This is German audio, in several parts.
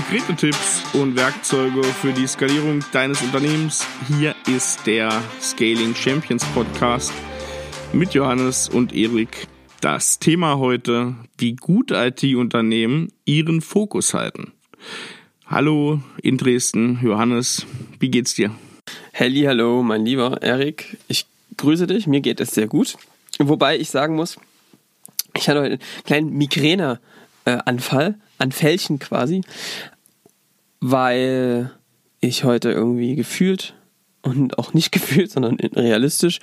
Konkrete Tipps und Werkzeuge für die Skalierung deines Unternehmens. Hier ist der Scaling Champions Podcast mit Johannes und Erik. Das Thema heute, wie gut IT-Unternehmen ihren Fokus halten. Hallo in Dresden, Johannes, wie geht's dir? Halli, hallo, mein lieber Erik. Ich grüße dich, mir geht es sehr gut. Wobei ich sagen muss, ich hatte heute einen kleinen Migräneanfall, an Fälchen quasi, weil ich heute irgendwie gefühlt und auch nicht gefühlt, sondern realistisch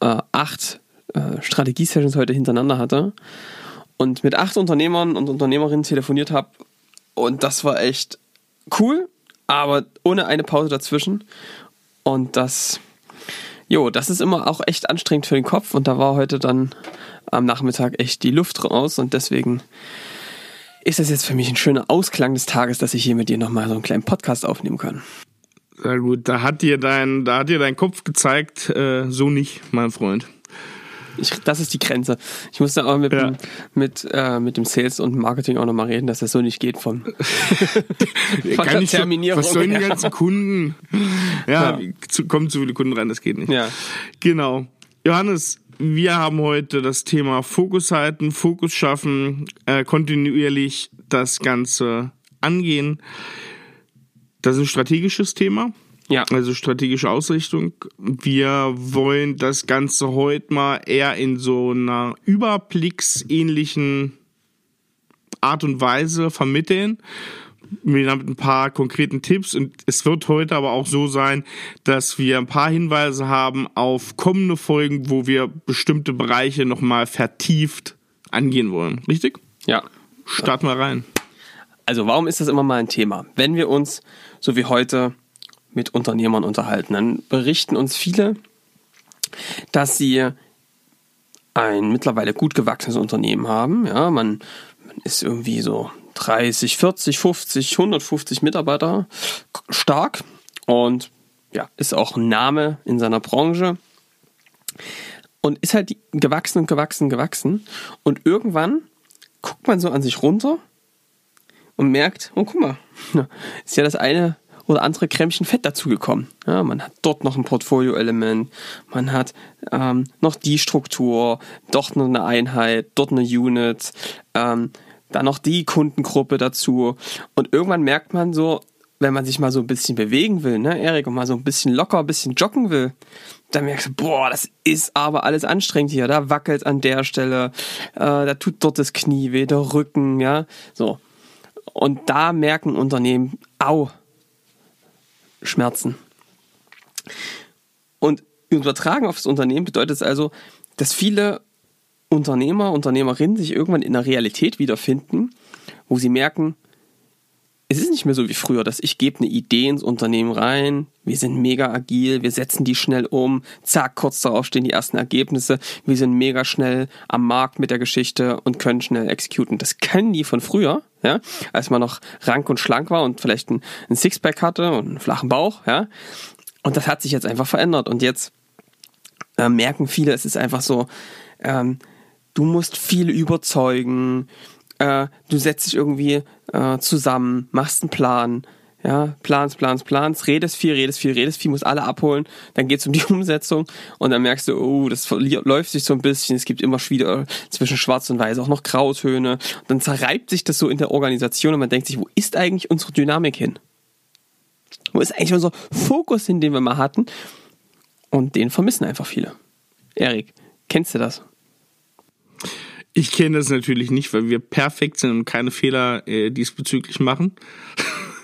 äh, acht äh, Strategie-Sessions heute hintereinander hatte und mit acht Unternehmern und Unternehmerinnen telefoniert habe und das war echt cool, aber ohne eine Pause dazwischen. Und das Jo, das ist immer auch echt anstrengend für den Kopf. Und da war heute dann am Nachmittag echt die Luft raus. Und deswegen ist das jetzt für mich ein schöner Ausklang des Tages, dass ich hier mit dir nochmal so einen kleinen Podcast aufnehmen kann. Sehr gut, da hat dir dein, da hat dir dein Kopf gezeigt, äh, so nicht, mein Freund. Ich, das ist die Grenze. Ich musste auch mit, ja. mit, äh, mit dem Sales und Marketing auch nochmal reden, dass das so nicht geht von, von der Terminierung. So, was sollen die ganzen Kunden? Ja, ja. Zu, kommen zu viele Kunden rein, das geht nicht. Ja. Genau. Johannes, wir haben heute das Thema Fokus halten, Fokus schaffen, äh, kontinuierlich das Ganze angehen. Das ist ein strategisches Thema. Ja. Also strategische Ausrichtung. Wir wollen das Ganze heute mal eher in so einer überblicksähnlichen Art und Weise vermitteln. Mit ein paar konkreten Tipps und es wird heute aber auch so sein, dass wir ein paar Hinweise haben auf kommende Folgen, wo wir bestimmte Bereiche nochmal vertieft angehen wollen. Richtig? Ja. Start mal rein. Also warum ist das immer mal ein Thema? Wenn wir uns, so wie heute, mit Unternehmern unterhalten, dann berichten uns viele, dass sie ein mittlerweile gut gewachsenes Unternehmen haben. Ja, man, man ist irgendwie so 30, 40, 50, 150 Mitarbeiter stark und ja, ist auch ein Name in seiner Branche und ist halt gewachsen und gewachsen, gewachsen. Und irgendwann guckt man so an sich runter und merkt, oh guck mal, ist ja das eine oder andere Krämmchen Fett dazugekommen. Ja, man hat dort noch ein Portfolio-Element, man hat ähm, noch die Struktur, dort noch eine Einheit, dort eine Unit, ähm, dann noch die Kundengruppe dazu. Und irgendwann merkt man so, wenn man sich mal so ein bisschen bewegen will, ne, Erik, und mal so ein bisschen locker, ein bisschen joggen will, dann merkst du, boah, das ist aber alles anstrengend hier. Da wackelt an der Stelle, äh, da tut dort das Knie weh, der Rücken, ja, so. Und da merken Unternehmen, au, Schmerzen. Und übertragen auf das Unternehmen bedeutet es also, dass viele Unternehmer, Unternehmerinnen sich irgendwann in der Realität wiederfinden, wo sie merken, es ist nicht mehr so wie früher, dass ich gebe eine Idee ins Unternehmen rein, wir sind mega agil, wir setzen die schnell um, zack, kurz darauf stehen die ersten Ergebnisse, wir sind mega schnell am Markt mit der Geschichte und können schnell exekuten. Das können die von früher, ja, als man noch rank und schlank war und vielleicht ein, ein Sixpack hatte und einen flachen Bauch, ja. Und das hat sich jetzt einfach verändert und jetzt äh, merken viele, es ist einfach so, ähm, du musst viel überzeugen, äh, du setzt dich irgendwie äh, zusammen, machst einen Plan, ja, plans, plans, plans, redest viel, redest viel, redest viel, musst alle abholen, dann geht's um die Umsetzung und dann merkst du, oh, das läuft sich so ein bisschen, es gibt immer wieder zwischen schwarz und weiß auch noch Grautöne und dann zerreibt sich das so in der Organisation und man denkt sich, wo ist eigentlich unsere Dynamik hin? Wo ist eigentlich unser Fokus hin, den wir mal hatten? Und den vermissen einfach viele. Erik, kennst du das? Ich kenne das natürlich nicht, weil wir perfekt sind und keine Fehler äh, diesbezüglich machen.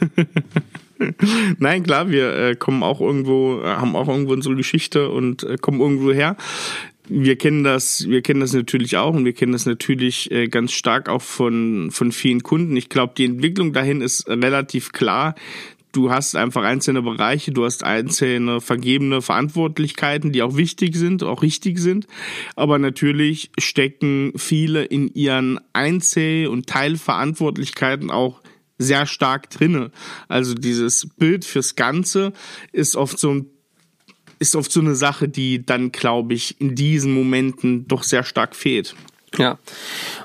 Nein, klar, wir äh, kommen auch irgendwo, äh, haben auch irgendwo unsere Geschichte und äh, kommen irgendwo her. Wir kennen das, wir kennen das natürlich auch und wir kennen das natürlich äh, ganz stark auch von von vielen Kunden. Ich glaube, die Entwicklung dahin ist relativ klar du hast einfach einzelne Bereiche, du hast einzelne vergebene Verantwortlichkeiten, die auch wichtig sind, auch richtig sind. Aber natürlich stecken viele in ihren Einzel- und Teilverantwortlichkeiten auch sehr stark drinne. Also dieses Bild fürs Ganze ist oft so ein ist oft so eine Sache, die dann, glaube ich, in diesen Momenten doch sehr stark fehlt. Ja.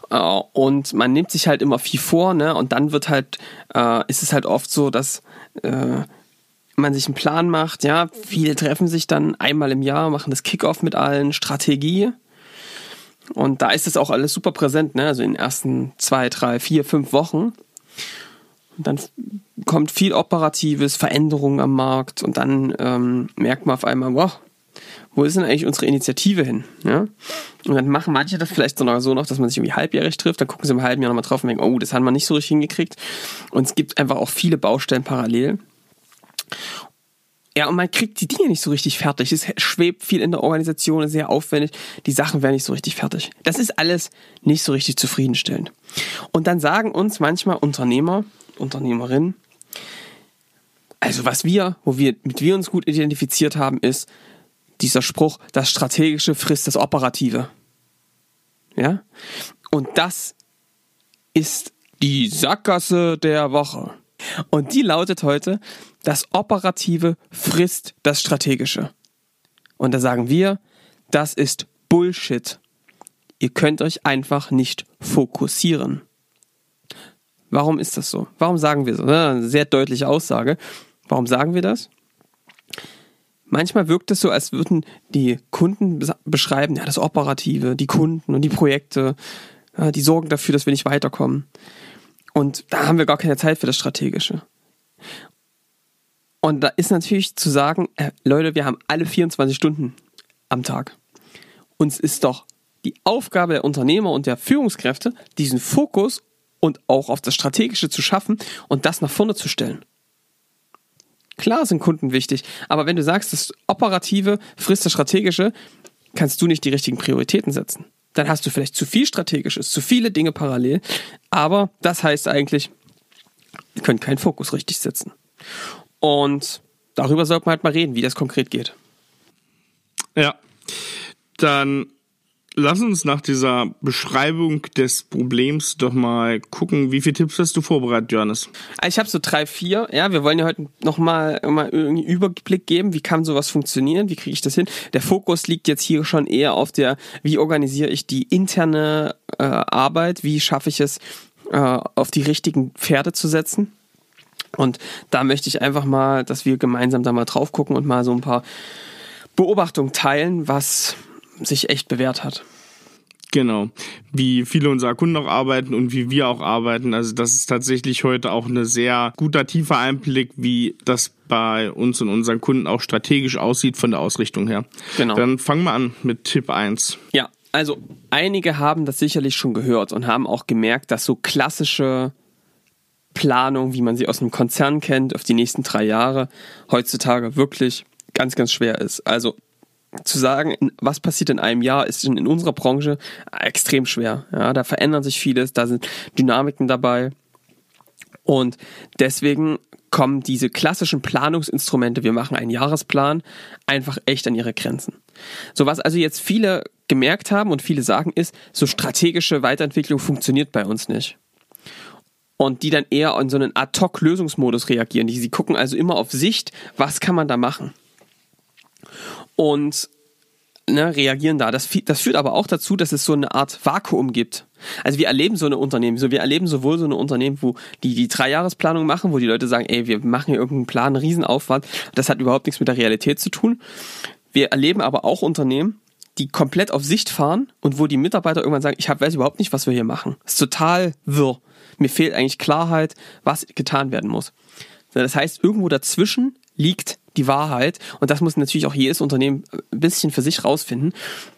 Äh, und man nimmt sich halt immer viel vor, ne? Und dann wird halt, äh, ist es halt oft so, dass äh, man sich einen Plan macht, ja, viele treffen sich dann einmal im Jahr, machen das Kickoff mit allen, Strategie. Und da ist es auch alles super präsent, ne? Also in den ersten zwei, drei, vier, fünf Wochen. Und dann kommt viel Operatives, Veränderungen am Markt und dann ähm, merkt man auf einmal, wow, wo ist denn eigentlich unsere Initiative hin? Ja? Und dann machen manche das vielleicht sogar so noch, dass man sich irgendwie halbjährig trifft, dann gucken sie im halben Jahr nochmal drauf und denken, oh, das haben wir nicht so richtig hingekriegt. Und es gibt einfach auch viele Baustellen parallel. Ja, und man kriegt die Dinge nicht so richtig fertig. Es schwebt viel in der Organisation, ist sehr aufwendig. Die Sachen werden nicht so richtig fertig. Das ist alles nicht so richtig zufriedenstellend. Und dann sagen uns manchmal Unternehmer, Unternehmerinnen, also was wir, wo wir, mit wir uns gut identifiziert haben, ist, dieser Spruch, das Strategische frisst das Operative. Ja? Und das ist die Sackgasse der Woche. Und die lautet heute, das Operative frisst das Strategische. Und da sagen wir, das ist Bullshit. Ihr könnt euch einfach nicht fokussieren. Warum ist das so? Warum sagen wir so? Eine sehr deutliche Aussage. Warum sagen wir das? Manchmal wirkt es so, als würden die Kunden beschreiben, ja, das Operative, die Kunden und die Projekte, die sorgen dafür, dass wir nicht weiterkommen. Und da haben wir gar keine Zeit für das Strategische. Und da ist natürlich zu sagen, äh, Leute, wir haben alle 24 Stunden am Tag. Uns ist doch die Aufgabe der Unternehmer und der Führungskräfte, diesen Fokus und auch auf das Strategische zu schaffen und das nach vorne zu stellen. Klar sind Kunden wichtig, aber wenn du sagst, das Operative frisst das Strategische, kannst du nicht die richtigen Prioritäten setzen. Dann hast du vielleicht zu viel Strategisches, zu viele Dinge parallel, aber das heißt eigentlich, wir können keinen Fokus richtig setzen. Und darüber sollte man halt mal reden, wie das konkret geht. Ja, dann lass uns nach dieser Beschreibung des Problems doch mal gucken, wie viele Tipps hast du vorbereitet, Johannes? Ich habe so drei, vier. Ja, wir wollen ja heute nochmal mal einen Überblick geben, wie kann sowas funktionieren, wie kriege ich das hin. Der Fokus liegt jetzt hier schon eher auf der, wie organisiere ich die interne äh, Arbeit, wie schaffe ich es, äh, auf die richtigen Pferde zu setzen. Und da möchte ich einfach mal, dass wir gemeinsam da mal drauf gucken und mal so ein paar Beobachtungen teilen, was sich echt bewährt hat. Genau. Wie viele unserer Kunden auch arbeiten und wie wir auch arbeiten. Also das ist tatsächlich heute auch ein sehr guter, tiefer Einblick, wie das bei uns und unseren Kunden auch strategisch aussieht von der Ausrichtung her. Genau. Dann fangen wir an mit Tipp 1. Ja, also einige haben das sicherlich schon gehört und haben auch gemerkt, dass so klassische Planung, wie man sie aus einem Konzern kennt, auf die nächsten drei Jahre heutzutage wirklich ganz, ganz schwer ist. Also zu sagen, was passiert in einem Jahr, ist in, unserer Branche extrem schwer. Ja, da verändern sich vieles, da sind Dynamiken dabei. Und deswegen kommen diese klassischen Planungsinstrumente, wir machen einen Jahresplan, einfach echt an ihre Grenzen. So was also jetzt viele gemerkt haben und viele sagen ist, so strategische Weiterentwicklung funktioniert bei uns nicht. Und die dann eher in so einen Ad-Hoc-Lösungsmodus reagieren. Die, sie gucken also immer auf Sicht, was kann man da machen und ne, reagieren da. Das, das führt aber auch dazu, dass es so eine Art Vakuum gibt. Also wir erleben so eine Unternehmen, so wir erleben sowohl so eine Unternehmen, wo die die Dreijahresplanung machen, wo die Leute sagen, ey, wir machen hier irgendeinen Plan, einen Riesenaufwand. Das hat überhaupt nichts mit der Realität zu tun. Wir erleben aber auch Unternehmen, die komplett auf Sicht fahren und wo die Mitarbeiter irgendwann sagen, ich hab, weiß überhaupt nicht, was wir hier machen. Das ist total wirr. Mir fehlt eigentlich Klarheit, was getan werden muss. Das heißt, irgendwo dazwischen liegt die Wahrheit. Und das muss natürlich auch jedes Unternehmen ein bisschen für sich rausfinden.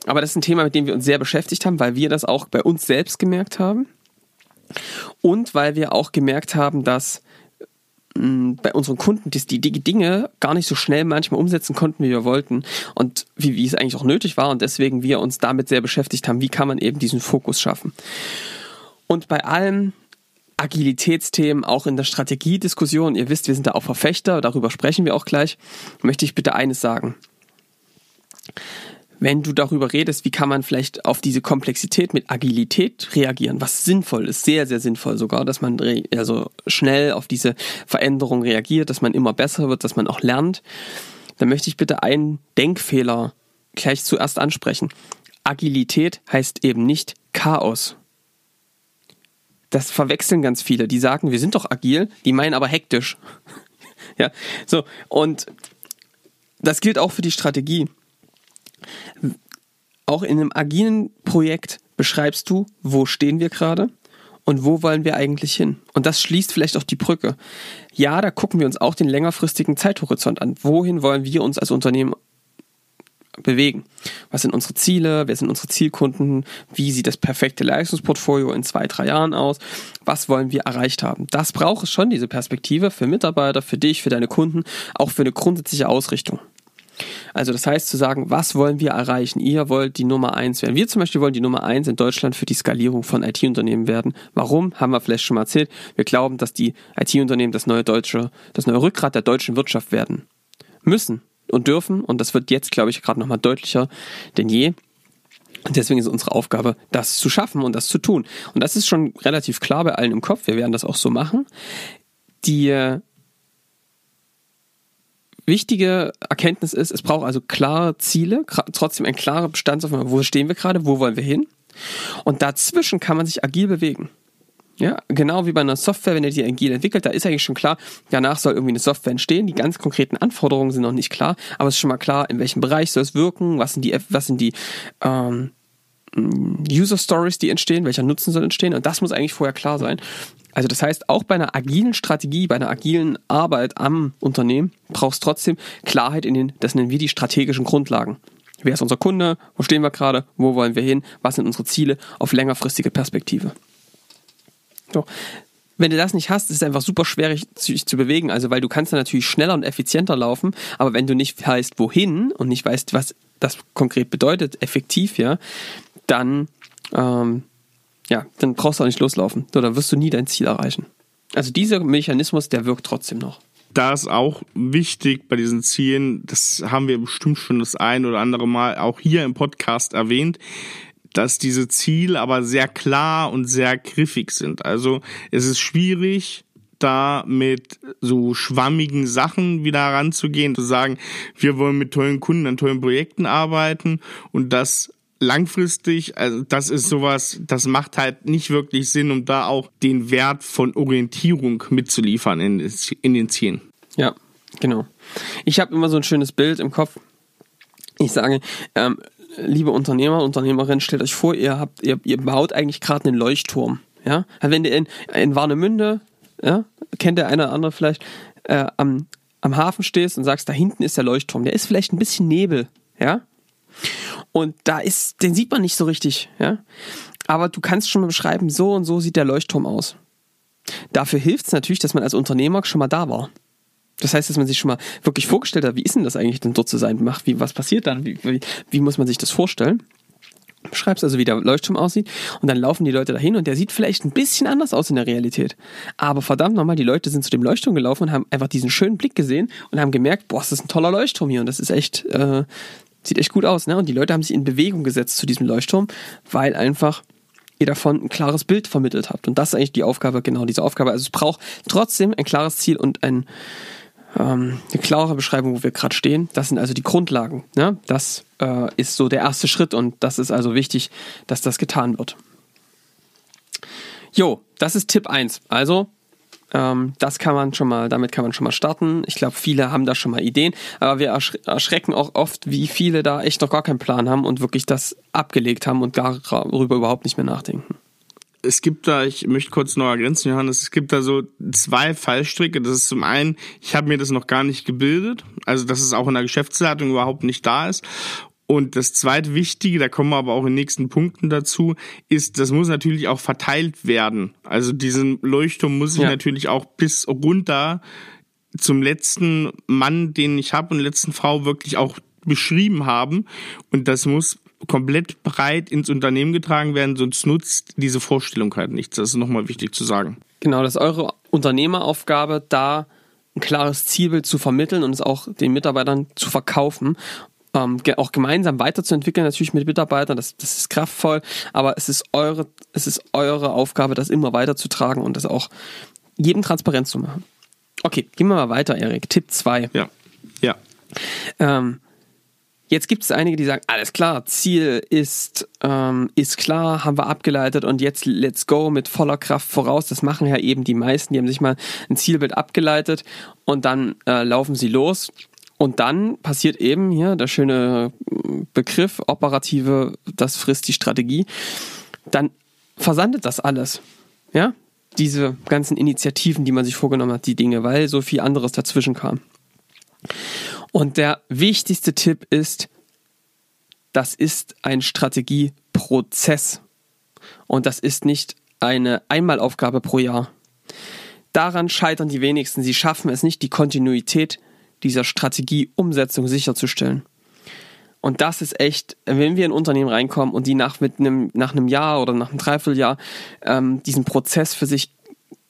Aber das ist ein Thema, mit dem wir uns sehr beschäftigt haben, weil wir das auch bei uns selbst gemerkt haben. Und weil wir auch gemerkt haben, dass mm, bei unseren Kunden die, die Dinge gar nicht so schnell manchmal umsetzen konnten, wie wir wollten und wie, wie es eigentlich auch nötig war und deswegen wir uns damit sehr beschäftigt haben, wie kann man eben diesen Fokus schaffen. Und bei allem Agilitätsthemen auch in der Strategiediskussion. Ihr wisst, wir sind da auch Verfechter, darüber sprechen wir auch gleich. Möchte ich bitte eines sagen. Wenn du darüber redest, wie kann man vielleicht auf diese Komplexität mit Agilität reagieren, was sinnvoll ist, sehr, sehr sinnvoll sogar, dass man also schnell auf diese Veränderung reagiert, dass man immer besser wird, dass man auch lernt, dann möchte ich bitte einen Denkfehler gleich zuerst ansprechen. Agilität heißt eben nicht Chaos. Das verwechseln ganz viele. Die sagen, wir sind doch agil, die meinen aber hektisch. ja, so. Und das gilt auch für die Strategie. Auch in einem agilen Projekt beschreibst du, wo stehen wir gerade und wo wollen wir eigentlich hin. Und das schließt vielleicht auch die Brücke. Ja, da gucken wir uns auch den längerfristigen Zeithorizont an. Wohin wollen wir uns als Unternehmen bewegen? Was sind unsere Ziele? Wer sind unsere Zielkunden? Wie sieht das perfekte Leistungsportfolio in zwei, drei Jahren aus? Was wollen wir erreicht haben? Das braucht es schon, diese Perspektive für Mitarbeiter, für dich, für deine Kunden, auch für eine grundsätzliche Ausrichtung. Also das heißt zu sagen, was wollen wir erreichen? Ihr wollt die Nummer eins werden. Wir zum Beispiel wollen die Nummer eins in Deutschland für die Skalierung von IT-Unternehmen werden. Warum? Haben wir vielleicht schon mal erzählt. Wir glauben, dass die IT-Unternehmen das neue deutsche, das neue Rückgrat der deutschen Wirtschaft werden müssen und dürfen. Und das wird jetzt, glaube ich, gerade nochmal deutlicher denn je. Und deswegen ist unsere Aufgabe, das zu schaffen und das zu tun. Und das ist schon relativ klar bei allen im Kopf. Wir werden das auch so machen. Die wichtige Erkenntnis ist, es braucht also klare Ziele, trotzdem ein klarer Bestandsaufnahme, wo stehen wir gerade, wo wollen wir hin. Und dazwischen kann man sich agil bewegen. Ja, genau wie bei einer Software, wenn ihr die agil entwickelt, da ist eigentlich schon klar, danach soll irgendwie eine Software entstehen. Die ganz konkreten Anforderungen sind noch nicht klar, aber es ist schon mal klar, in welchem Bereich soll es wirken, was sind die, was sind die ähm, User Stories, die entstehen, welcher Nutzen soll entstehen und das muss eigentlich vorher klar sein. Also das heißt, auch bei einer agilen Strategie, bei einer agilen Arbeit am Unternehmen brauchst trotzdem Klarheit in den, das nennen wir die strategischen Grundlagen. Wer ist unser Kunde? Wo stehen wir gerade? Wo wollen wir hin? Was sind unsere Ziele auf längerfristige Perspektive? So. Wenn du das nicht hast, ist es einfach super schwierig, sich zu bewegen. Also, weil du kannst dann natürlich schneller und effizienter laufen, aber wenn du nicht weißt, wohin und nicht weißt, was das konkret bedeutet, effektiv, ja, dann ähm, ja, dann brauchst du auch nicht loslaufen. Oder wirst du nie dein Ziel erreichen. Also dieser Mechanismus, der wirkt trotzdem noch. Da ist auch wichtig bei diesen Zielen, das haben wir bestimmt schon das ein oder andere Mal auch hier im Podcast erwähnt, dass diese Ziele aber sehr klar und sehr griffig sind. Also es ist schwierig, da mit so schwammigen Sachen wieder heranzugehen, zu sagen, wir wollen mit tollen Kunden an tollen Projekten arbeiten und das langfristig, also das ist sowas, das macht halt nicht wirklich Sinn, um da auch den Wert von Orientierung mitzuliefern in, in den Zielen. Ja, genau. Ich habe immer so ein schönes Bild im Kopf. Ich sage, ähm, liebe Unternehmer, Unternehmerin, stellt euch vor, ihr habt, ihr, ihr baut eigentlich gerade einen Leuchtturm. Ja, also wenn ihr in, in Warnemünde, ja, kennt der eine oder andere vielleicht, äh, am, am Hafen stehst und sagst, da hinten ist der Leuchtturm, der ist vielleicht ein bisschen Nebel, ja, und da ist, den sieht man nicht so richtig, ja. Aber du kannst schon mal beschreiben, so und so sieht der Leuchtturm aus. Dafür hilft es natürlich, dass man als Unternehmer schon mal da war. Das heißt, dass man sich schon mal wirklich vorgestellt hat, wie ist denn das eigentlich denn dort zu sein? Macht, wie, was passiert dann? Wie, wie, wie muss man sich das vorstellen? Beschreibst also, wie der Leuchtturm aussieht und dann laufen die Leute dahin und der sieht vielleicht ein bisschen anders aus in der Realität. Aber verdammt nochmal, die Leute sind zu dem Leuchtturm gelaufen und haben einfach diesen schönen Blick gesehen und haben gemerkt, boah, das ist ein toller Leuchtturm hier und das ist echt, äh, Sieht echt gut aus, ne? Und die Leute haben sich in Bewegung gesetzt zu diesem Leuchtturm, weil einfach ihr davon ein klares Bild vermittelt habt. Und das ist eigentlich die Aufgabe, genau diese Aufgabe. Also es braucht trotzdem ein klares Ziel und ein, ähm, eine klare Beschreibung, wo wir gerade stehen. Das sind also die Grundlagen. Ne? Das äh, ist so der erste Schritt und das ist also wichtig, dass das getan wird. Jo, das ist Tipp 1. Also ähm, das kann man schon mal, damit kann man schon mal starten. Ich glaube, viele haben da schon mal Ideen, aber wir erschrecken auch oft, wie viele da echt noch gar keinen Plan haben und wirklich das abgelegt haben und darüber überhaupt nicht mehr nachdenken. Es gibt da, ich möchte kurz noch ergänzen, Johannes, es gibt da so zwei Fallstricke. Das ist zum einen, ich habe mir das noch gar nicht gebildet, also dass es auch in der Geschäftsleitung überhaupt nicht da ist. Und das zweite Wichtige, da kommen wir aber auch in den nächsten Punkten dazu, ist, das muss natürlich auch verteilt werden. Also diesen Leuchtturm muss ich ja. natürlich auch bis runter zum letzten Mann, den ich habe und letzten Frau wirklich auch beschrieben haben. Und das muss komplett breit ins Unternehmen getragen werden, sonst nutzt diese Vorstellung halt nichts. Das ist nochmal wichtig zu sagen. Genau, das ist eure Unternehmeraufgabe, da ein klares Zielbild zu vermitteln und es auch den Mitarbeitern zu verkaufen ähm, auch gemeinsam weiterzuentwickeln, natürlich mit Mitarbeitern, das, das ist kraftvoll, aber es ist eure, es ist eure Aufgabe, das immer weiterzutragen und das auch jedem transparent zu machen. Okay, gehen wir mal weiter, Erik. Tipp 2. Ja. Ja. Ähm, Jetzt gibt es einige, die sagen, alles klar, Ziel ist, ähm, ist klar, haben wir abgeleitet und jetzt let's go mit voller Kraft voraus. Das machen ja eben die meisten, die haben sich mal ein Zielbild abgeleitet und dann äh, laufen sie los. Und dann passiert eben hier der schöne Begriff operative, das frisst die Strategie. Dann versandet das alles. Ja, diese ganzen Initiativen, die man sich vorgenommen hat, die Dinge, weil so viel anderes dazwischen kam. Und der wichtigste Tipp ist, das ist ein Strategieprozess. Und das ist nicht eine Einmalaufgabe pro Jahr. Daran scheitern die wenigsten. Sie schaffen es nicht, die Kontinuität dieser Strategieumsetzung sicherzustellen. Und das ist echt, wenn wir in ein Unternehmen reinkommen und die nach, mit einem, nach einem Jahr oder nach einem Dreivierteljahr ähm, diesen Prozess für sich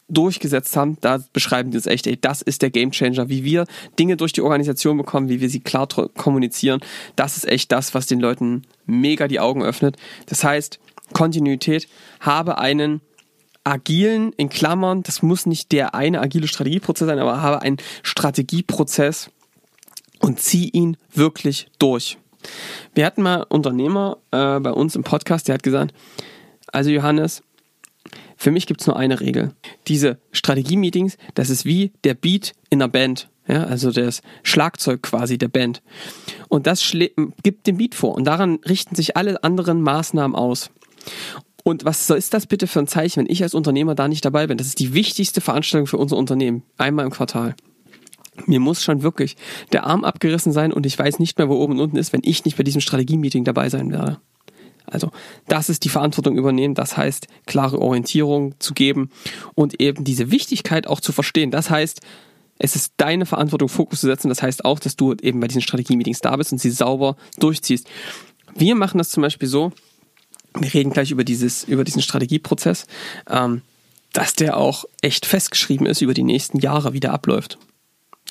durchgesetzt haben, da beschreiben die uns echt, ey, das ist der Gamechanger, wie wir Dinge durch die Organisation bekommen, wie wir sie klar kommunizieren. Das ist echt das, was den Leuten mega die Augen öffnet. Das heißt, Kontinuität, habe einen agilen, in Klammern, das muss nicht der eine agile Strategieprozess sein, aber habe einen Strategieprozess und zieh ihn wirklich durch. Wir hatten mal Unternehmer äh, bei uns im Podcast, der hat gesagt, also Johannes, für mich gibt es nur eine Regel. Diese Strategie-Meetings, das ist wie der Beat in der Band. Ja, also das Schlagzeug quasi der Band. Und das gibt den Beat vor. Und daran richten sich alle anderen Maßnahmen aus. Und was ist das bitte für ein Zeichen, wenn ich als Unternehmer da nicht dabei bin? Das ist die wichtigste Veranstaltung für unser Unternehmen. Einmal im Quartal. Mir muss schon wirklich der Arm abgerissen sein und ich weiß nicht mehr, wo oben und unten ist, wenn ich nicht bei diesem Strategie-Meeting dabei sein werde. Also das ist die Verantwortung übernehmen, das heißt klare Orientierung zu geben und eben diese Wichtigkeit auch zu verstehen. Das heißt, es ist deine Verantwortung, Fokus zu setzen. Das heißt auch, dass du eben bei diesen Strategie-Meetings da bist und sie sauber durchziehst. Wir machen das zum Beispiel so, wir reden gleich über, dieses, über diesen Strategieprozess, ähm, dass der auch echt festgeschrieben ist über die nächsten Jahre, wie der abläuft.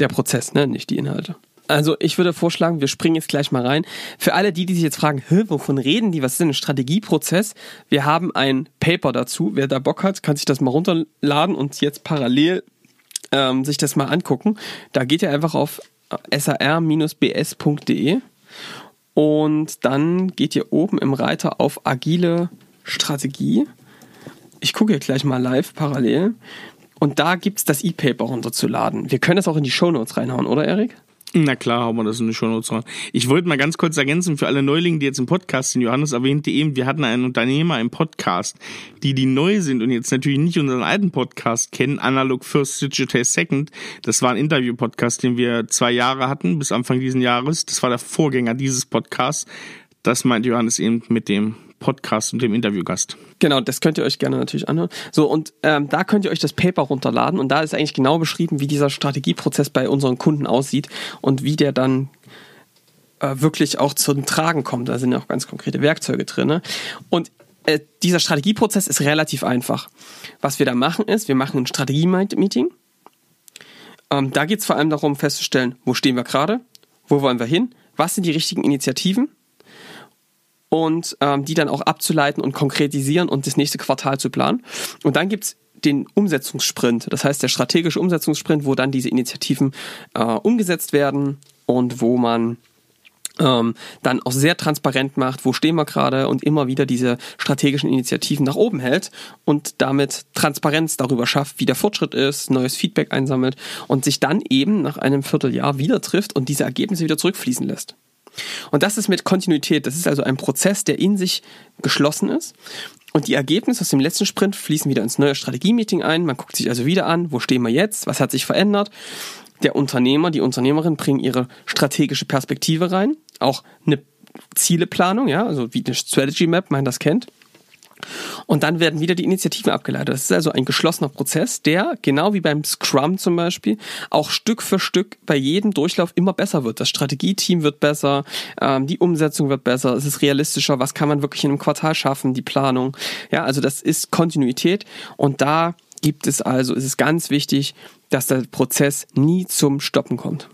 Der Prozess, ne? nicht die Inhalte. Also ich würde vorschlagen, wir springen jetzt gleich mal rein. Für alle die, die sich jetzt fragen, wovon reden die? Was ist denn ein Strategieprozess? Wir haben ein Paper dazu. Wer da Bock hat, kann sich das mal runterladen und jetzt parallel ähm, sich das mal angucken. Da geht ihr einfach auf sar-bs.de und dann geht ihr oben im Reiter auf agile Strategie. Ich gucke hier gleich mal live parallel. Und da gibt es das E-Paper runterzuladen. Wir können das auch in die Show Notes reinhauen, oder Erik? Na klar, haben wir das in die Show Notes rein. Ich wollte mal ganz kurz ergänzen für alle Neulinge, die jetzt im Podcast sind. Johannes erwähnte eben, wir hatten einen Unternehmer im Podcast, die, die neu sind und jetzt natürlich nicht unseren alten Podcast kennen, Analog First Digital Second. Das war ein Interview-Podcast, den wir zwei Jahre hatten, bis Anfang diesen Jahres. Das war der Vorgänger dieses Podcasts. Das meint Johannes eben mit dem Podcast und dem Interviewgast. Genau, das könnt ihr euch gerne natürlich anhören. So, und ähm, da könnt ihr euch das Paper runterladen und da ist eigentlich genau beschrieben, wie dieser Strategieprozess bei unseren Kunden aussieht und wie der dann äh, wirklich auch zum Tragen kommt. Da sind ja auch ganz konkrete Werkzeuge drin. Ne? Und äh, dieser Strategieprozess ist relativ einfach. Was wir da machen ist, wir machen ein Strategie-Meeting. Ähm, da geht es vor allem darum festzustellen, wo stehen wir gerade, wo wollen wir hin, was sind die richtigen Initiativen und ähm, die dann auch abzuleiten und konkretisieren und das nächste Quartal zu planen. Und dann gibt's den Umsetzungssprint, das heißt der strategische Umsetzungssprint, wo dann diese Initiativen äh, umgesetzt werden und wo man ähm, dann auch sehr transparent macht, wo stehen wir gerade und immer wieder diese strategischen Initiativen nach oben hält und damit Transparenz darüber schafft, wie der Fortschritt ist, neues Feedback einsammelt und sich dann eben nach einem Vierteljahr wieder trifft und diese Ergebnisse wieder zurückfließen lässt. Und das ist mit Kontinuität. Das ist also ein Prozess, der in sich geschlossen ist. Und die Ergebnisse aus dem letzten Sprint fließen wieder ins neue Strategie-Meeting ein. Man guckt sich also wieder an, wo stehen wir jetzt, was hat sich verändert. Der Unternehmer, die Unternehmerin bringen ihre strategische Perspektive rein, auch eine Zieleplanung, ja, also wie eine Strategy Map, man das kennt. Und dann werden wieder die Initiativen abgeleitet. Das ist also ein geschlossener Prozess, der, genau wie beim Scrum zum Beispiel, auch Stück für Stück bei jedem Durchlauf immer besser wird. Das Strategieteam wird besser, ähm, die Umsetzung wird besser, es ist realistischer, was kann man wirklich in einem Quartal schaffen, die Planung. Ja, also das ist Kontinuität und da gibt es also, ist es ganz wichtig, dass der Prozess nie zum Stoppen kommt.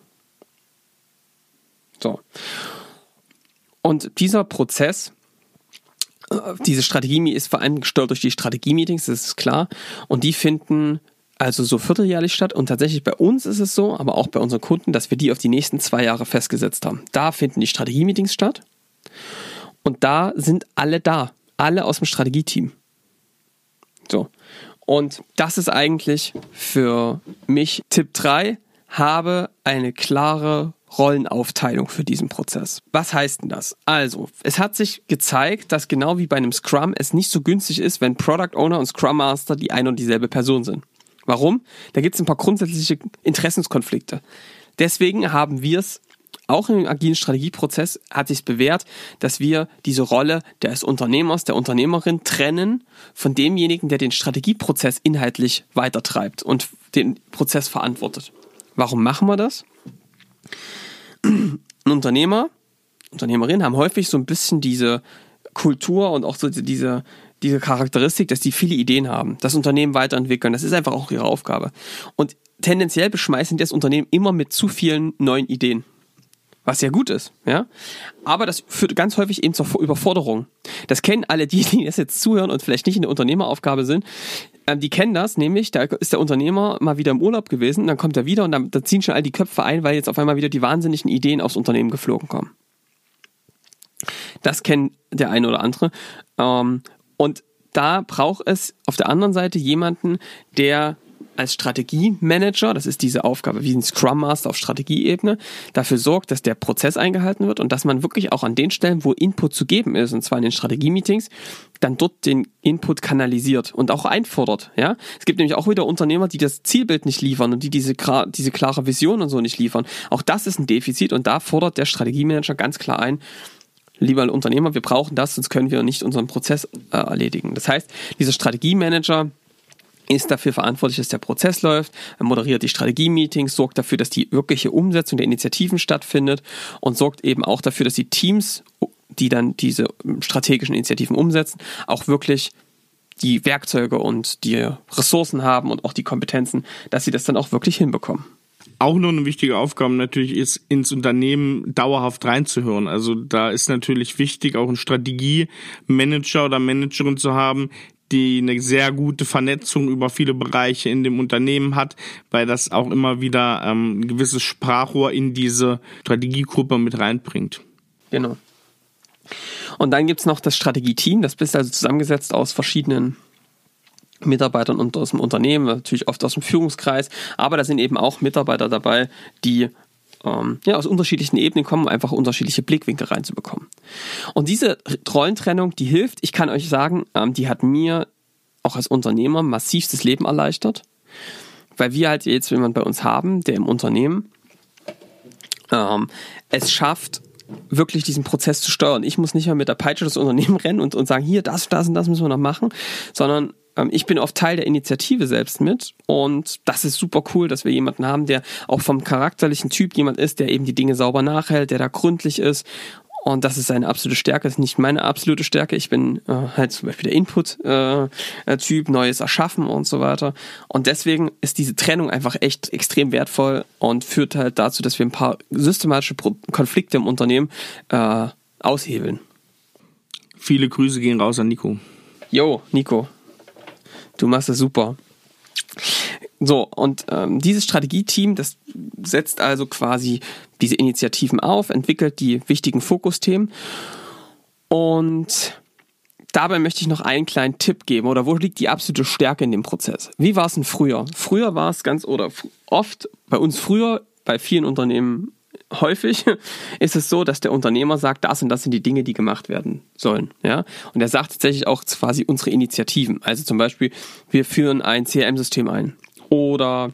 So. Und dieser Prozess diese Strategie ist vor allem gesteuert durch die Strategie-Meetings, das ist klar. Und die finden also so vierteljährlich statt. Und tatsächlich bei uns ist es so, aber auch bei unseren Kunden, dass wir die auf die nächsten zwei Jahre festgesetzt haben. Da finden die Strategie-Meetings statt. Und da sind alle da. Alle aus dem Strategieteam. So. Und das ist eigentlich für mich Tipp 3. Habe eine klare Rollenaufteilung für diesen Prozess. Was heißt denn das? Also, es hat sich gezeigt, dass genau wie bei einem Scrum es nicht so günstig ist, wenn Product Owner und Scrum Master die eine und dieselbe Person sind. Warum? Da gibt es ein paar grundsätzliche Interessenskonflikte. Deswegen haben wir es auch im agilen Strategieprozess hat sich bewährt, dass wir diese Rolle des Unternehmers, der Unternehmerin trennen von demjenigen, der den Strategieprozess inhaltlich weitertreibt und den Prozess verantwortet. Warum machen wir das? Ein Unternehmer, Unternehmerinnen haben häufig so ein bisschen diese Kultur und auch so diese, diese Charakteristik, dass die viele Ideen haben, das Unternehmen weiterentwickeln. Das ist einfach auch ihre Aufgabe. Und tendenziell beschmeißen die das Unternehmen immer mit zu vielen neuen Ideen. Was ja gut ist, ja. Aber das führt ganz häufig eben zur Überforderung. Das kennen alle die, die das jetzt zuhören und vielleicht nicht in der Unternehmeraufgabe sind. Ähm, die kennen das, nämlich, da ist der Unternehmer mal wieder im Urlaub gewesen, dann kommt er wieder und dann da ziehen schon all die Köpfe ein, weil jetzt auf einmal wieder die wahnsinnigen Ideen aufs Unternehmen geflogen kommen. Das kennt der eine oder andere. Ähm, und da braucht es auf der anderen Seite jemanden, der als Strategiemanager, das ist diese Aufgabe wie ein Scrum Master auf Strategieebene, dafür sorgt, dass der Prozess eingehalten wird und dass man wirklich auch an den Stellen, wo Input zu geben ist, und zwar in den Strategie-Meetings, dann dort den Input kanalisiert und auch einfordert. Ja, es gibt nämlich auch wieder Unternehmer, die das Zielbild nicht liefern und die diese, diese klare Vision und so nicht liefern. Auch das ist ein Defizit und da fordert der Strategiemanager ganz klar ein, lieber Unternehmer, wir brauchen das, sonst können wir nicht unseren Prozess äh, erledigen. Das heißt, dieser Strategiemanager ist dafür verantwortlich, dass der Prozess läuft, er moderiert die Strategie-Meetings, sorgt dafür, dass die wirkliche Umsetzung der Initiativen stattfindet und sorgt eben auch dafür, dass die Teams, die dann diese strategischen Initiativen umsetzen, auch wirklich die Werkzeuge und die Ressourcen haben und auch die Kompetenzen, dass sie das dann auch wirklich hinbekommen auch noch eine wichtige Aufgabe natürlich ist, ins Unternehmen dauerhaft reinzuhören. Also da ist natürlich wichtig, auch einen Strategiemanager oder Managerin zu haben, die eine sehr gute Vernetzung über viele Bereiche in dem Unternehmen hat, weil das auch immer wieder ähm, ein gewisses Sprachrohr in diese Strategiegruppe mit reinbringt. Genau. Und dann gibt es noch das Strategieteam, das bist also zusammengesetzt aus verschiedenen Mitarbeitern und aus dem Unternehmen, natürlich oft aus dem Führungskreis, aber da sind eben auch Mitarbeiter dabei, die ähm, ja, aus unterschiedlichen Ebenen kommen, um einfach unterschiedliche Blickwinkel reinzubekommen. Und diese Rollentrennung, die hilft, ich kann euch sagen, ähm, die hat mir auch als Unternehmer massivstes Leben erleichtert, weil wir halt jetzt jemanden bei uns haben, der im Unternehmen ähm, es schafft, wirklich diesen Prozess zu steuern. Ich muss nicht mehr mit der Peitsche das Unternehmen rennen und, und sagen, hier, das, das und das müssen wir noch machen, sondern ich bin oft Teil der Initiative selbst mit und das ist super cool, dass wir jemanden haben, der auch vom charakterlichen Typ jemand ist, der eben die Dinge sauber nachhält, der da gründlich ist und das ist seine absolute Stärke, das ist nicht meine absolute Stärke. Ich bin äh, halt zum Beispiel der Input-Typ, äh, Neues erschaffen und so weiter. Und deswegen ist diese Trennung einfach echt extrem wertvoll und führt halt dazu, dass wir ein paar systematische Konflikte im Unternehmen äh, aushebeln. Viele Grüße gehen raus an Nico. Jo, Nico, Du machst es super. So, und ähm, dieses Strategieteam, das setzt also quasi diese Initiativen auf, entwickelt die wichtigen Fokusthemen. Und dabei möchte ich noch einen kleinen Tipp geben oder wo liegt die absolute Stärke in dem Prozess? Wie war es denn früher? Früher war es ganz oder oft bei uns früher, bei vielen Unternehmen häufig ist es so, dass der Unternehmer sagt, das und das sind die Dinge, die gemacht werden sollen. Ja? Und er sagt tatsächlich auch quasi unsere Initiativen. Also zum Beispiel, wir führen ein CRM-System ein oder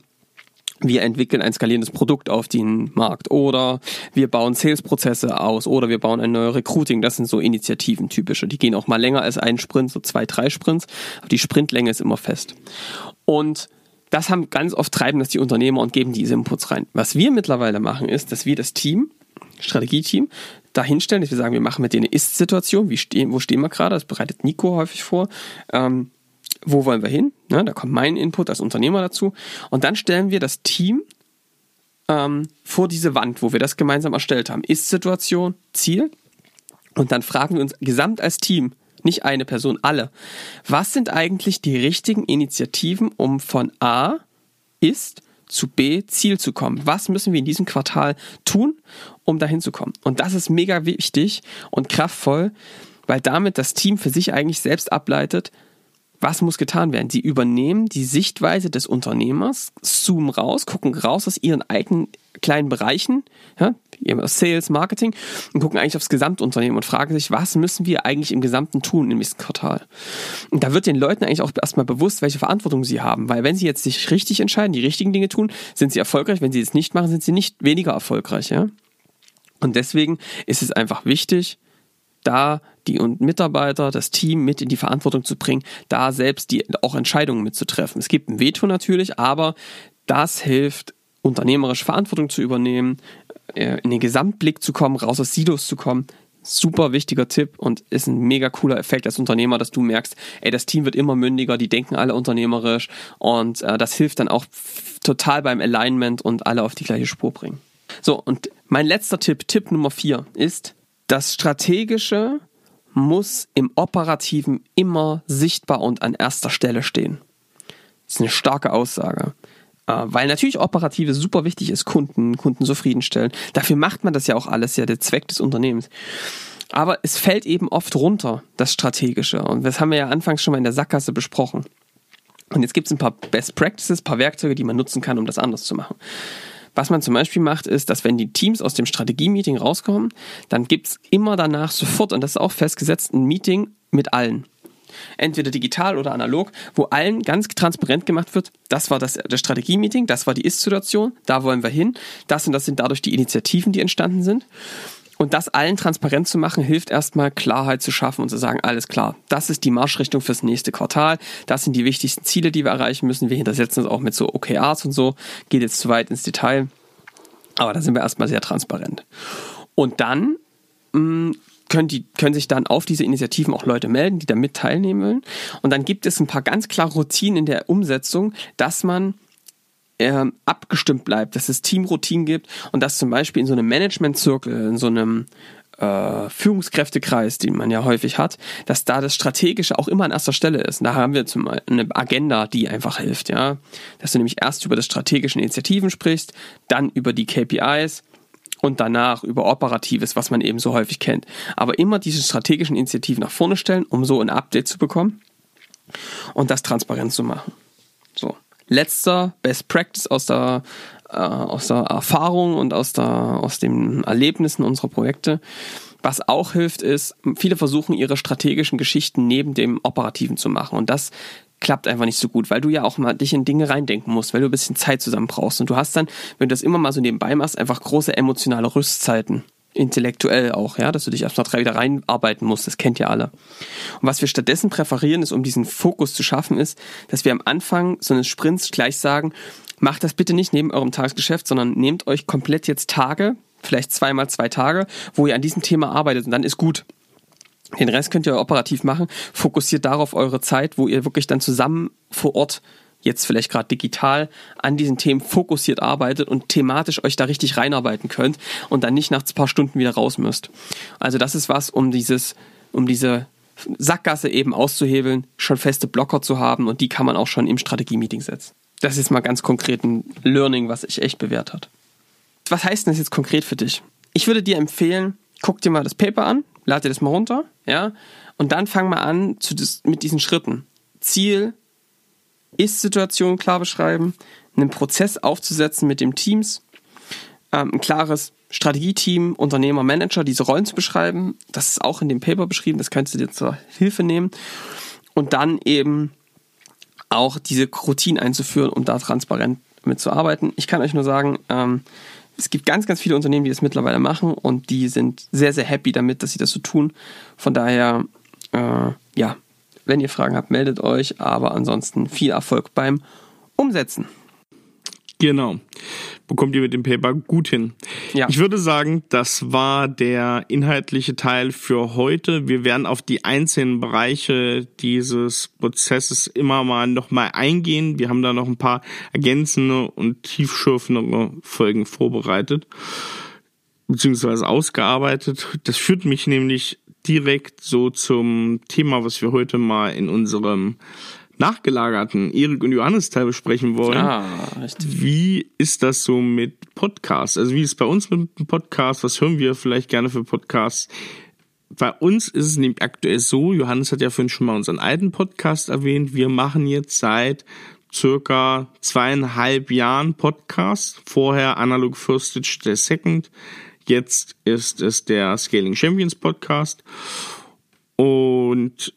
wir entwickeln ein skalierendes Produkt auf den Markt oder wir bauen Sales-Prozesse aus oder wir bauen ein neues Recruiting. Das sind so Initiativen typische. Die gehen auch mal länger als einen Sprint, so zwei, drei Sprints. Aber die Sprintlänge ist immer fest. Und das haben ganz oft treiben das die Unternehmer und geben diese Inputs rein. Was wir mittlerweile machen, ist, dass wir das Team, Strategieteam, dahinstellen, dass wir sagen, wir machen mit denen eine Ist-Situation, stehen, wo stehen wir gerade, das bereitet Nico häufig vor. Ähm, wo wollen wir hin? Ne, da kommt mein Input als Unternehmer dazu. Und dann stellen wir das Team ähm, vor diese Wand, wo wir das gemeinsam erstellt haben. Ist-Situation, Ziel. Und dann fragen wir uns gesamt als Team, nicht eine Person, alle. Was sind eigentlich die richtigen Initiativen, um von A ist, zu B Ziel zu kommen. Was müssen wir in diesem Quartal tun, um dahin zu kommen? Und das ist mega wichtig und kraftvoll, weil damit das Team für sich eigentlich selbst ableitet, was muss getan werden? Sie übernehmen die Sichtweise des Unternehmers, zoomen raus, gucken raus aus ihren eigenen kleinen Bereichen, ja, Sales, Marketing, und gucken eigentlich aufs Gesamtunternehmen und fragen sich, was müssen wir eigentlich im Gesamten tun im nächsten Quartal? Und da wird den Leuten eigentlich auch erstmal bewusst, welche Verantwortung sie haben, weil wenn sie jetzt sich richtig entscheiden, die richtigen Dinge tun, sind sie erfolgreich, wenn sie es nicht machen, sind sie nicht weniger erfolgreich, ja. Und deswegen ist es einfach wichtig, da die Mitarbeiter, das Team mit in die Verantwortung zu bringen, da selbst die auch Entscheidungen mitzutreffen. Es gibt ein Veto natürlich, aber das hilft, unternehmerische Verantwortung zu übernehmen, äh, in den Gesamtblick zu kommen, raus aus Silos zu kommen. Super wichtiger Tipp und ist ein mega cooler Effekt als Unternehmer, dass du merkst, ey, das Team wird immer mündiger, die denken alle unternehmerisch und äh, das hilft dann auch total beim Alignment und alle auf die gleiche Spur bringen. So, und mein letzter Tipp, Tipp Nummer vier, ist, das Strategische muss im Operativen immer sichtbar und an erster Stelle stehen. Das ist eine starke Aussage. Äh, weil natürlich Operative super wichtig ist, Kunden, Kunden zufriedenstellen. Dafür macht man das ja auch alles, ja, der Zweck des Unternehmens. Aber es fällt eben oft runter, das Strategische. Und das haben wir ja anfangs schon mal in der Sackgasse besprochen. Und jetzt gibt es ein paar Best Practices, ein paar Werkzeuge, die man nutzen kann, um das anders zu machen. Was man zum Beispiel macht, ist, dass wenn die Teams aus dem Strategie-Meeting rauskommen, dann gibt es immer danach sofort, und das ist auch festgesetzt, ein Meeting mit allen. Entweder digital oder analog, wo allen ganz transparent gemacht wird, das war das, das Strategie-Meeting, das war die Ist-Situation, da wollen wir hin, das und das sind dadurch die Initiativen, die entstanden sind. Und das allen transparent zu machen, hilft erstmal Klarheit zu schaffen und zu sagen, alles klar, das ist die Marschrichtung fürs nächste Quartal, das sind die wichtigsten Ziele, die wir erreichen müssen. Wir hintersetzen uns auch mit so OKRs und so, geht jetzt zu weit ins Detail. Aber da sind wir erstmal sehr transparent. Und dann mh, mm, können, die, können sich dann auf diese Initiativen auch Leute melden, die da mit teilnehmen wollen. Und dann gibt es ein paar ganz klare Routinen in der Umsetzung, dass man ähm, abgestimmt bleibt, dass es Teamroutinen gibt und dass zum Beispiel in so einem Management-Zirkel, in so einem äh, Führungskräftekreis, den man ja häufig hat, dass da das Strategische auch immer an erster Stelle ist. Und da haben wir zum Beispiel eine Agenda, die einfach hilft, ja. Dass du nämlich erst über das strategische Initiativen sprichst, dann über die KPIs und danach über Operatives, was man eben so häufig kennt. Aber immer diese strategischen Initiativen nach vorne stellen, um so ein Update zu bekommen und das transparent zu machen. So letzter Best Practice aus der, äh, aus der Erfahrung und aus, der, aus den Erlebnissen unserer Projekte. Was auch hilft, ist, viele versuchen ihre strategischen Geschichten neben dem Operativen zu machen. Und das klappt einfach nicht so gut, weil du ja auch mal dich in Dinge reindenken musst, weil du ein bisschen Zeit zusammen brauchst. Und du hast dann, wenn du das immer mal so nebenbei machst, einfach große emotionale Rüstzeiten intellektuell auch, ja, dass du dich erstmal drei wieder reinarbeiten musst, das kennt ihr alle. Und was wir stattdessen präferieren, ist, um diesen Fokus zu schaffen, ist, dass wir am Anfang so eines Sprints gleich sagen, macht das bitte nicht neben eurem Tagesgeschäft, sondern nehmt euch komplett jetzt Tage, vielleicht zweimal zwei Tage, wo ihr an diesem Thema arbeitet und dann ist gut. Den Rest könnt ihr operativ machen. Fokussiert darauf eure Zeit, wo ihr wirklich dann zusammen vor Ort jetzt vielleicht gerade digital an diesen Themen fokussiert arbeitet und thematisch euch da richtig reinarbeiten könnt und dann nicht nach ein paar Stunden wieder raus müsst. Also das ist was, um dieses, um diese Sackgasse eben auszuhebeln, schon feste Blocker zu haben und die kann man auch schon im Strategie-Meeting setzen. Das ist mal ganz konkret ein Learning, was sich echt bewährt hat. Was heißt denn das jetzt konkret für dich? Ich würde dir empfehlen, guck dir mal das Paper an, lad dir das mal runter, ja, und dann fang mal an zu mit diesen Schritten. Ziel, ist-Situation klar beschreiben, einen Prozess aufzusetzen mit dem Teams, ähm, ein klares Strategieteam, Unternehmer, Manager, diese Rollen zu beschreiben. Das ist auch in dem Paper beschrieben, das könntest du dir zur Hilfe nehmen. Und dann eben auch diese Routine einzuführen, um da transparent mitzuarbeiten. Ich kann euch nur sagen, ähm, es gibt ganz, ganz viele Unternehmen, die das mittlerweile machen und die sind sehr, sehr happy damit, dass sie das so tun. Von daher, äh, ja, wenn ihr Fragen habt, meldet euch. Aber ansonsten viel Erfolg beim Umsetzen. Genau. Bekommt ihr mit dem Paper gut hin. Ja. Ich würde sagen, das war der inhaltliche Teil für heute. Wir werden auf die einzelnen Bereiche dieses Prozesses immer mal nochmal eingehen. Wir haben da noch ein paar ergänzende und tiefschürfendere Folgen vorbereitet beziehungsweise ausgearbeitet. Das führt mich nämlich direkt so zum Thema, was wir heute mal in unserem nachgelagerten Erik und Johannes Teil besprechen wollen. Ah, richtig. Wie ist das so mit Podcasts? Also wie ist es bei uns mit dem Podcast? Was hören wir vielleicht gerne für Podcasts? Bei uns ist es nämlich aktuell so, Johannes hat ja vorhin schon mal unseren alten Podcast erwähnt, wir machen jetzt seit circa zweieinhalb Jahren Podcast. Vorher Analog First Stitch der Second. Jetzt ist es der Scaling Champions Podcast. Und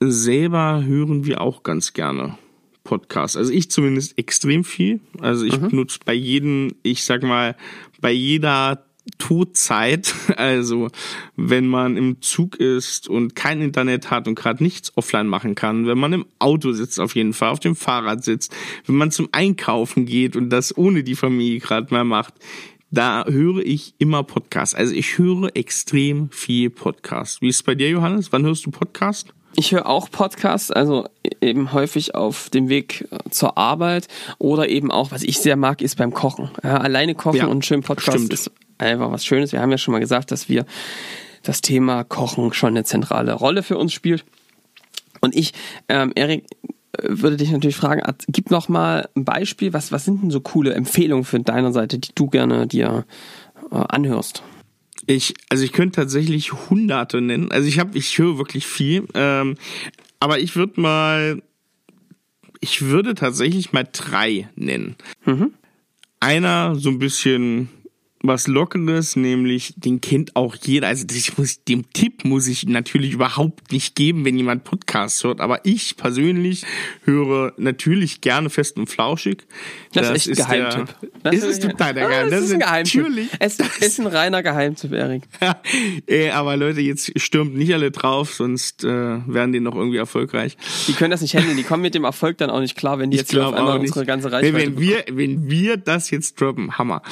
selber hören wir auch ganz gerne Podcasts. Also ich zumindest extrem viel. Also ich mhm. nutze bei jedem, ich sag mal, bei jeder Todzeit, also wenn man im Zug ist und kein Internet hat und gerade nichts offline machen kann, wenn man im Auto sitzt auf jeden Fall, auf dem Fahrrad sitzt, wenn man zum Einkaufen geht und das ohne die Familie gerade mal macht, da höre ich immer Podcasts. Also ich höre extrem viel Podcast. Wie ist es bei dir, Johannes? Wann hörst du Podcast? Ich höre auch Podcasts, also eben häufig auf dem Weg äh, zur Arbeit oder eben auch, was ich sehr mag, ist beim Kochen. Ja, alleine kochen ja, und schönen Podcast stimmt. ist einfach was Schönes. Wir haben ja schon mal gesagt, dass wir das Thema Kochen schon eine zentrale Rolle für uns spielt. Und ich, ähm, Erik, äh, würde dich natürlich fragen, gib noch mal ein Beispiel, was, was sind denn so coole Empfehlungen für deine Seite, die du gerne dir äh, anhörst? Ich, also ich könnte tatsächlich Hunderte nennen. Also ich habe, ich höre wirklich viel. Ähm, aber ich würde mal, ich würde tatsächlich mal drei nennen. Mhm. Einer so ein bisschen was Lockeres, nämlich den kennt auch jeder. Also ich muss, dem Tipp muss ich natürlich überhaupt nicht geben, wenn jemand Podcasts hört. Aber ich persönlich höre natürlich gerne fest und flauschig. Das, das ist echt ein Geheimtipp. Der, das, ist total der Geheimtipp. Das, ist ein Geheimtipp. Natürlich. Es ist ein reiner Geheimtipp, Erik. ja, äh, aber Leute, jetzt stürmt nicht alle drauf, sonst äh, werden die noch irgendwie erfolgreich. Die können das nicht handeln. Die kommen mit dem Erfolg dann auch nicht klar, wenn die ich jetzt hier auf einmal unsere ganze Reichweite wenn, wenn wir, wenn wir das jetzt droppen, Hammer.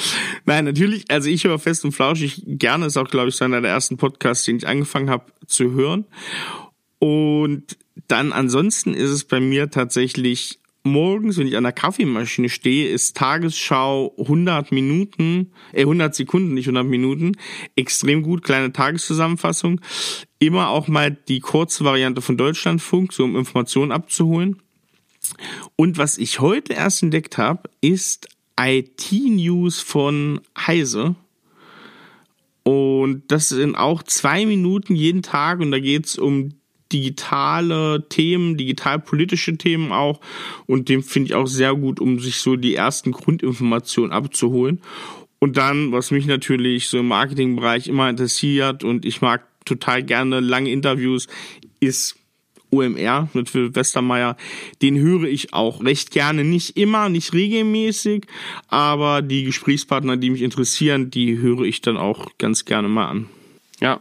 Nein, natürlich ich, also ich höre fest und flauschig gerne, ist auch, glaube ich, so einer der ersten Podcasts, den ich angefangen habe zu hören. Und dann ansonsten ist es bei mir tatsächlich morgens, wenn ich an der Kaffeemaschine stehe, ist Tagesschau 100 Minuten, äh 100 Sekunden, nicht 100 Minuten, extrem gut, kleine Tageszusammenfassung. Immer auch mal die kurze Variante von Deutschlandfunk, so um Informationen abzuholen. Und was ich heute erst entdeckt habe, ist IT-News von Heise. Und das sind auch zwei Minuten jeden Tag und da geht es um digitale Themen, digitalpolitische Themen auch. Und dem finde ich auch sehr gut, um sich so die ersten Grundinformationen abzuholen. Und dann, was mich natürlich so im Marketingbereich immer interessiert und ich mag total gerne lange Interviews, ist OMR mit Phil Westermeier, den höre ich auch recht gerne. Nicht immer, nicht regelmäßig, aber die Gesprächspartner, die mich interessieren, die höre ich dann auch ganz gerne mal an. Ja,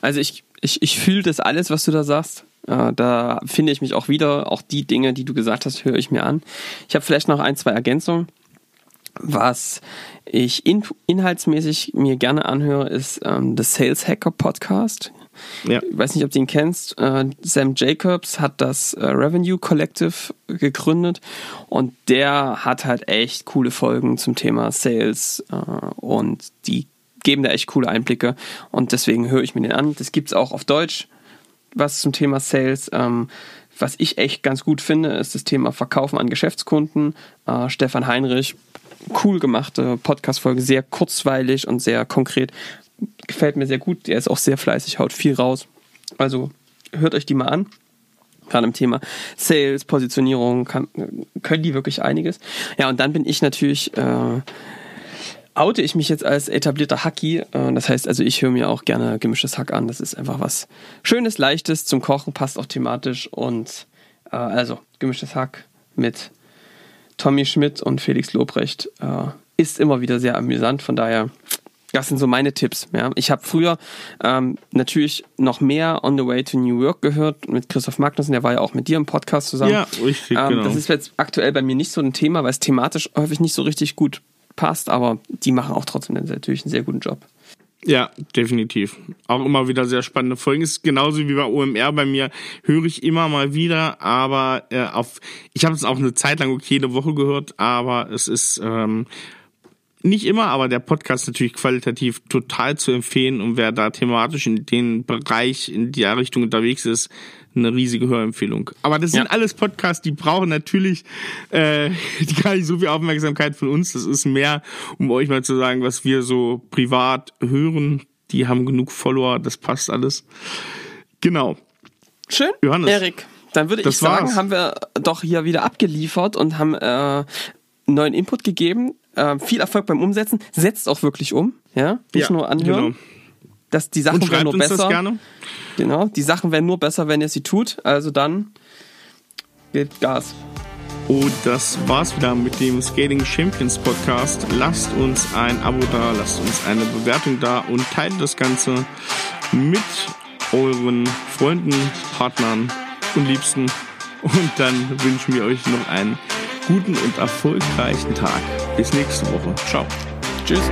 also ich, ich, ich fühle das alles, was du da sagst. Da finde ich mich auch wieder. Auch die Dinge, die du gesagt hast, höre ich mir an. Ich habe vielleicht noch ein, zwei Ergänzungen. Was ich in, inhaltsmäßig mir gerne anhöre, ist ähm, The Sales Hacker Podcast. Ja. Ich weiß nicht, ob du ihn kennst. Äh, Sam Jacobs hat das äh, Revenue Collective gegründet und der hat halt echt coole Folgen zum Thema Sales äh, und die geben da echt coole Einblicke und deswegen höre ich mir den an. Das gibt es auch auf Deutsch, was zum Thema Sales. Ähm, was ich echt ganz gut finde, ist das Thema Verkaufen an Geschäftskunden. Stefan Heinrich, cool gemachte Podcast-Folge, sehr kurzweilig und sehr konkret gefällt mir sehr gut. Der ist auch sehr fleißig, haut viel raus. Also hört euch die mal an. Gerade im Thema Sales, Positionierung kann, können die wirklich einiges. Ja, und dann bin ich natürlich, äh, oute ich mich jetzt als etablierter Hacki. Äh, das heißt also, ich höre mir auch gerne gemischtes Hack an. Das ist einfach was Schönes, Leichtes zum Kochen, passt auch thematisch. Und äh, also gemischtes Hack mit Tommy Schmidt und Felix Lobrecht äh, ist immer wieder sehr amüsant. Von daher das sind so meine Tipps. Ja. Ich habe früher ähm, natürlich noch mehr On the Way to New York gehört mit Christoph Magnussen, der war ja auch mit dir im Podcast zusammen. Ja, richtig, ähm, genau. Das ist jetzt aktuell bei mir nicht so ein Thema, weil es thematisch häufig nicht so richtig gut passt, aber die machen auch trotzdem natürlich einen sehr guten Job. Ja, definitiv. Auch immer wieder sehr spannende Folgen. Ist genauso wie bei OMR bei mir, höre ich immer mal wieder, aber äh, auf ich habe es auch eine Zeit lang okay jede Woche gehört, aber es ist ähm, nicht immer, aber der Podcast natürlich qualitativ total zu empfehlen und wer da thematisch in den Bereich, in die Richtung unterwegs ist, eine riesige Hörempfehlung. Aber das sind ja. alles Podcasts, die brauchen natürlich äh, gar nicht so viel Aufmerksamkeit von uns. Das ist mehr, um euch mal zu sagen, was wir so privat hören. Die haben genug Follower, das passt alles. Genau. Schön, Johannes. Erik. Dann würde ich sagen, war's. haben wir doch hier wieder abgeliefert und haben äh, neuen Input gegeben. Äh, viel Erfolg beim Umsetzen. Setzt auch wirklich um. Ja, nicht ja, nur anhören. Genau. Dass die Sachen werden nur besser. Genau, die Sachen werden nur besser, wenn ihr sie tut. Also dann gebt Gas. Und das war's wieder mit dem Skating Champions Podcast. Lasst uns ein Abo da, lasst uns eine Bewertung da und teilt das Ganze mit euren Freunden, Partnern und Liebsten. Und dann wünschen wir euch noch einen guten und erfolgreichen Tag. Bis nächste Woche. Ciao. Tschüss.